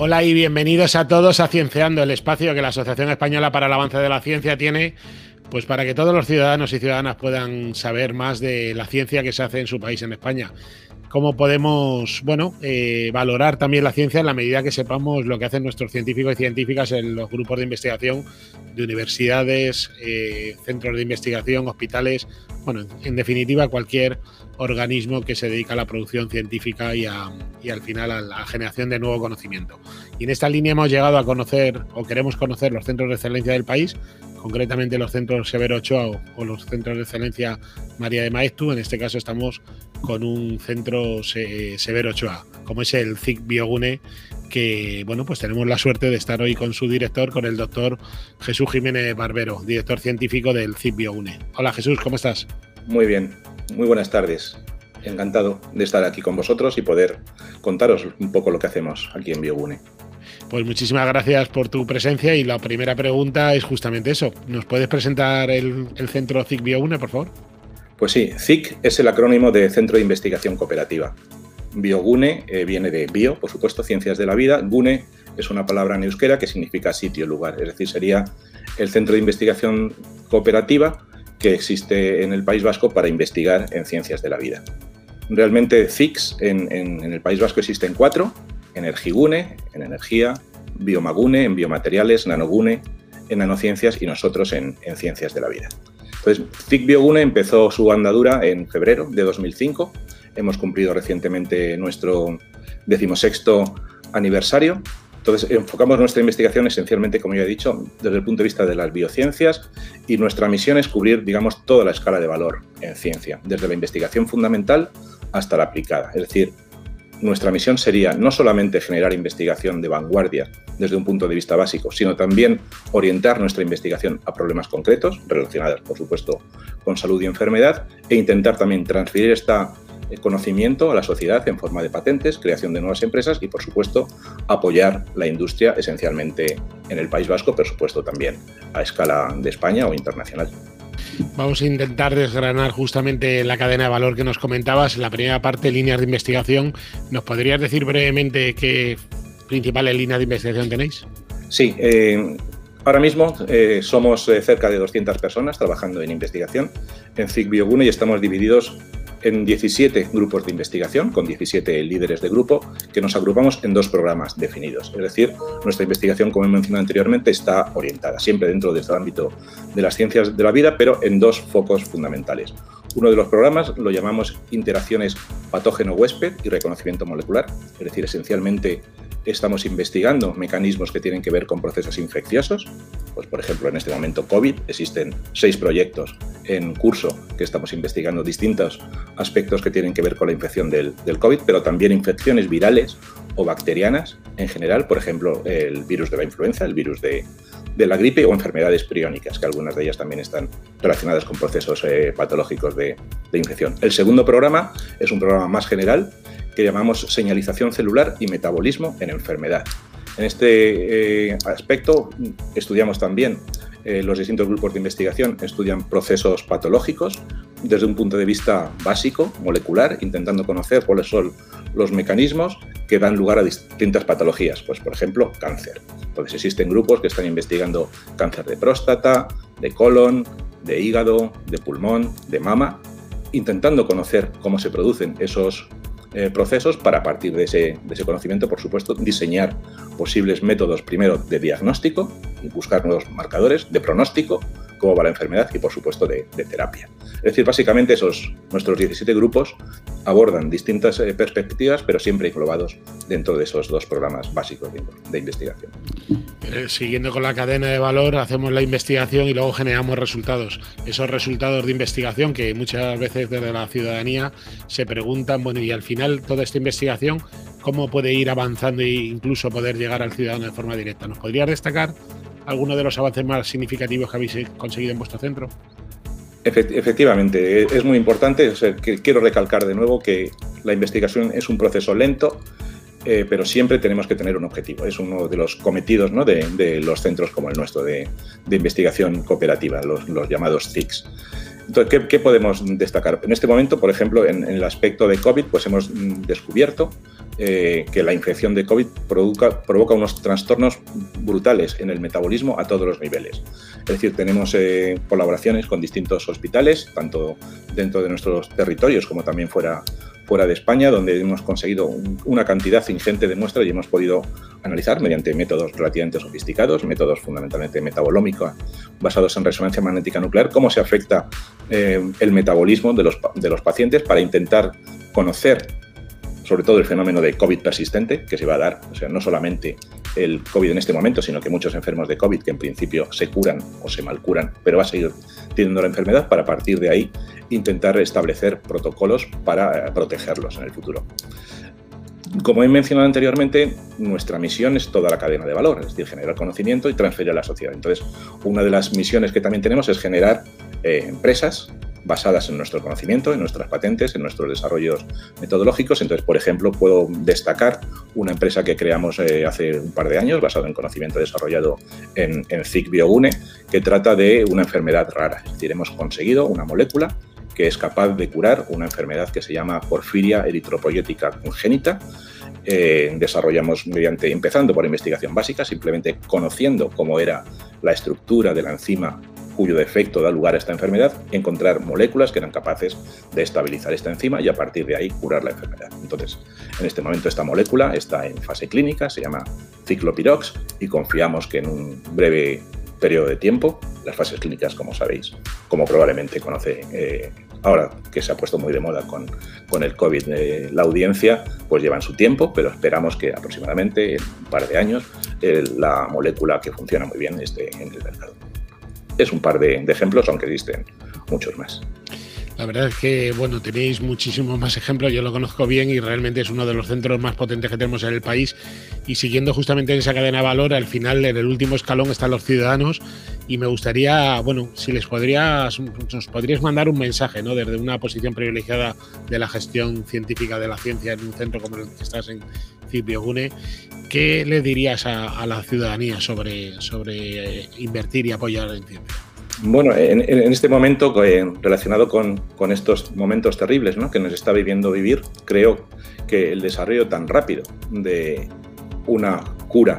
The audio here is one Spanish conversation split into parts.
Hola y bienvenidos a todos a Cienceando, el espacio que la Asociación Española para el Avance de la Ciencia tiene, pues para que todos los ciudadanos y ciudadanas puedan saber más de la ciencia que se hace en su país, en España cómo podemos, bueno, eh, valorar también la ciencia en la medida que sepamos lo que hacen nuestros científicos y científicas en los grupos de investigación de universidades, eh, centros de investigación, hospitales, bueno, en definitiva cualquier organismo que se dedica a la producción científica y, al final a la generación de nuevo conocimiento. Y en esta línea hemos llegado a conocer o queremos conocer los centros de excelencia del país, concretamente los centros Severo Ochoa o, los centros de excelencia María de Maestu. En este caso estamos con un centro Severo Ochoa, como es el CIC Biogune, que bueno, pues tenemos la suerte de estar hoy con su director, con el doctor Jesús Jiménez Barbero, director científico del CIC Biogune. Hola Jesús, ¿cómo estás? Muy bien, muy buenas tardes. Encantado de estar aquí con vosotros y poder contaros un poco lo que hacemos aquí en Biogune. Pues muchísimas gracias por tu presencia y la primera pregunta es justamente eso. ¿Nos puedes presentar el, centro CIC Biogune, por favor? Pues sí, CIC es el acrónimo de Centro de Investigación Cooperativa. Biogune eh, viene de bio, por supuesto, ciencias de la vida. Gune es una palabra en que significa sitio, lugar. Es decir, sería el centro de investigación cooperativa que existe en el País Vasco para investigar en ciencias de la vida. Realmente CICs en, el País Vasco existen cuatro, Energigune, en energía, Biomagune, en biomateriales, Nanogune, en nanociencias y nosotros en, ciencias de la vida. Entonces, CIC Biogune empezó su andadura en febrero de 2005. Hemos cumplido recientemente nuestro decimosexto aniversario entonces, enfocamos nuestra investigación esencialmente, como ya he dicho, desde el punto de vista de las biociencias y nuestra misión es cubrir, digamos, toda la escala de valor en ciencia, desde la investigación fundamental hasta la aplicada. Es decir, nuestra misión sería no solamente generar investigación de vanguardia desde un punto de vista básico, sino también orientar nuestra investigación a problemas concretos relacionados, por supuesto, con salud y enfermedad e intentar también transferir esta conocimiento a la sociedad en forma de patentes, creación de nuevas empresas y, por supuesto, apoyar la industria esencialmente en el País Vasco, por supuesto también a escala de España o internacional. Vamos a intentar desgranar justamente la cadena de valor que nos comentabas. En la primera parte, líneas de investigación. ¿Nos podrías decir brevemente qué principales líneas de investigación tenéis? Sí, eh, Ahora mismo eh, somos eh, cerca de 200 personas trabajando en investigación en CIC Biogune y estamos divididos en 17 grupos de investigación, con 17 líderes de grupo, que nos agrupamos en dos programas definidos. Es decir, nuestra investigación, como he mencionado anteriormente, está orientada siempre dentro de este ámbito de las ciencias de la vida, pero en dos focos fundamentales. Uno de los programas lo llamamos interacciones patógeno-huésped y reconocimiento molecular, es decir, esencialmente estamos investigando mecanismos que tienen que ver con procesos infecciosos. Pues, por ejemplo, en este momento COVID existen seis proyectos en curso que estamos investigando distintos aspectos que tienen que ver con la infección del, COVID, pero también infecciones virales o bacterianas en general, por ejemplo, el virus de la influenza, el virus de, la gripe o enfermedades priónicas, que algunas de ellas también están relacionadas con procesos eh, patológicos de, de, infección. El segundo programa es un programa más general que llamamos señalización celular y metabolismo en enfermedad. En este eh, aspecto estudiamos también eh, los distintos grupos de investigación, estudian procesos patológicos desde un punto de vista básico, molecular, intentando conocer cuáles son los mecanismos que dan lugar a distintas patologías, pues por ejemplo cáncer. Entonces existen grupos que están investigando cáncer de próstata, de colon, de hígado, de pulmón, de mama, intentando conocer cómo se producen esos eh, procesos para partir de ese, de ese, conocimiento, por supuesto, diseñar posibles métodos primero de diagnóstico buscar nuevos marcadores, de pronóstico, cómo va la enfermedad y, por supuesto, de, terapia. Es decir, básicamente esos, nuestros 17 grupos abordan distintas eh, perspectivas, pero siempre englobados dentro de esos dos programas básicos de, investigación. Eh, siguiendo con la cadena de valor, hacemos la investigación y luego generamos resultados. Esos resultados de investigación que muchas veces desde la ciudadanía se preguntan, bueno, y al final toda esta investigación, ¿cómo puede ir avanzando e incluso poder llegar al ciudadano de forma directa? ¿Nos podría destacar alguno de los avances más significativos que habéis conseguido en vuestro centro? Efectivamente, es muy importante. quiero recalcar de nuevo que la investigación es un proceso lento eh, pero siempre tenemos que tener un objetivo. Es uno de los cometidos de, los centros como el nuestro de, investigación cooperativa, los, los llamados CICs. Entonces, ¿qué, podemos destacar? En este momento, por ejemplo, en, el aspecto de COVID, pues hemos mm, descubierto eh, que la infección de COVID provoca, unos trastornos brutales en el metabolismo a todos los niveles. Es decir, tenemos eh, colaboraciones con distintos hospitales, tanto dentro de nuestros territorios como también fuera fuera de España, donde hemos conseguido una cantidad ingente de muestras y hemos podido analizar mediante métodos relativamente sofisticados, métodos fundamentalmente metabolómicos basados en resonancia magnética nuclear, cómo se afecta eh, el metabolismo de los, de los pacientes para intentar conocer sobre todo el fenómeno de COVID persistente que se va a dar, o sea, no solamente el COVID en este momento, sino que muchos enfermos de COVID que en principio se curan o se malcuran, pero va a seguir teniendo la enfermedad para a partir de ahí intentar establecer protocolos para eh, protegerlos en el futuro. Como he mencionado anteriormente, nuestra misión es toda la cadena de valor, es decir, generar conocimiento y transferir a la sociedad. Entonces, una de las misiones que también tenemos es generar eh, empresas basadas en nuestro conocimiento, en nuestras patentes, en nuestros desarrollos metodológicos. Entonces, por ejemplo, puedo destacar una empresa que creamos eh, hace un par de años, basado en conocimiento desarrollado en, en ZIC Biogune, que trata de una enfermedad rara. Es decir, hemos conseguido una molécula que es capaz de curar una enfermedad que se llama porfiria eritropoyética congénita. Eh, desarrollamos mediante, empezando por investigación básica, simplemente conociendo cómo era la estructura de la enzima cuyo defecto da lugar a esta enfermedad, encontrar moléculas que eran capaces de estabilizar esta enzima y a partir de ahí curar la enfermedad. Entonces, en este momento esta molécula está en fase clínica, se llama ciclopirox y confiamos que en un breve periodo de tiempo, las fases clínicas, como sabéis, como probablemente conoce eh, ahora que se ha puesto muy de moda con, con el COVID, eh, la audiencia, pues llevan su tiempo, pero esperamos que aproximadamente en un par de años eh, la molécula que funciona muy bien esté en el mercado es un par de, ejemplos, aunque existen muchos más. La verdad es que, bueno, tenéis muchísimos más ejemplos, yo lo conozco bien y realmente es uno de los centros más potentes que tenemos en el país. Y siguiendo justamente en esa cadena de valor, al final, en el último escalón están los ciudadanos y me gustaría, bueno, si les podrías, nos podrías mandar un mensaje, ¿no? Desde una posición privilegiada de la gestión científica de la ciencia en un centro como el que estás en Gune, ¿qué le dirías a, la ciudadanía sobre, eh, invertir y apoyar en ciencia? Bueno, en, este momento, eh, relacionado con, estos momentos terribles que nos está viviendo vivir, creo que el desarrollo tan rápido de una cura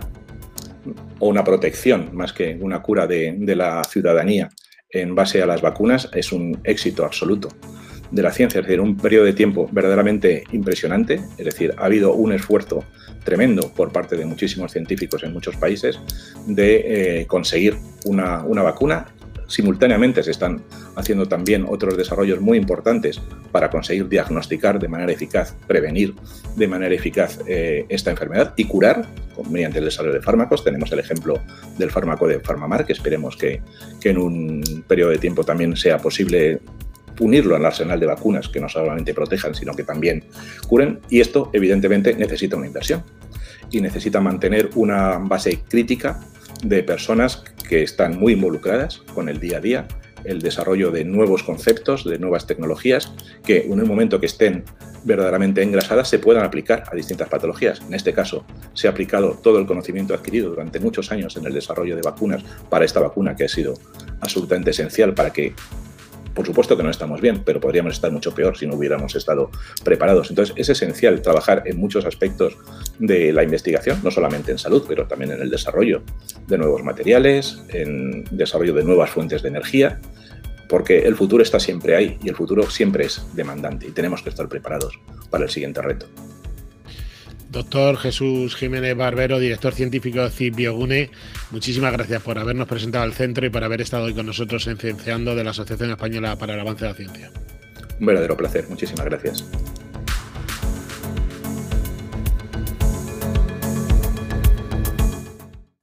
o una protección, más que una cura de la ciudadanía en base a las vacunas, es un éxito absoluto de la ciencia, es decir, un periodo de tiempo verdaderamente impresionante, es decir, ha habido un esfuerzo tremendo por parte de muchísimos científicos en muchos países de eh, conseguir una, vacuna. Simultáneamente se están haciendo también otros desarrollos muy importantes para conseguir diagnosticar de manera eficaz, prevenir de manera eficaz eh, esta enfermedad y curar mediante el desarrollo de fármacos. Tenemos el ejemplo del fármaco de Farmamar, que esperemos que, que en un periodo de tiempo también sea posible unirlo al arsenal de vacunas que no solamente protejan, sino que también curen. Y esto, evidentemente, necesita una inversión y necesita mantener una base crítica de personas que están muy involucradas con el día a día, el desarrollo de nuevos conceptos, de nuevas tecnologías, que en un momento que estén verdaderamente engrasadas se puedan aplicar a distintas patologías. En este caso, se ha aplicado todo el conocimiento adquirido durante muchos años en el desarrollo de vacunas para esta vacuna que ha sido absolutamente esencial para que por supuesto que no estamos bien, pero podríamos estar mucho peor si no hubiéramos estado preparados. Entonces es esencial trabajar en muchos aspectos de la investigación, no solamente en salud, pero también en el desarrollo de nuevos materiales, en desarrollo de nuevas fuentes de energía, porque el futuro está siempre ahí y el futuro siempre es demandante y tenemos que estar preparados para el siguiente reto. Doctor Jesús Jiménez Barbero, director científico de CIP Biogune, muchísimas gracias por habernos presentado al centro y por haber estado hoy con nosotros en Cienciando de la Asociación Española para el Avance de la Ciencia. Un verdadero placer, muchísimas gracias.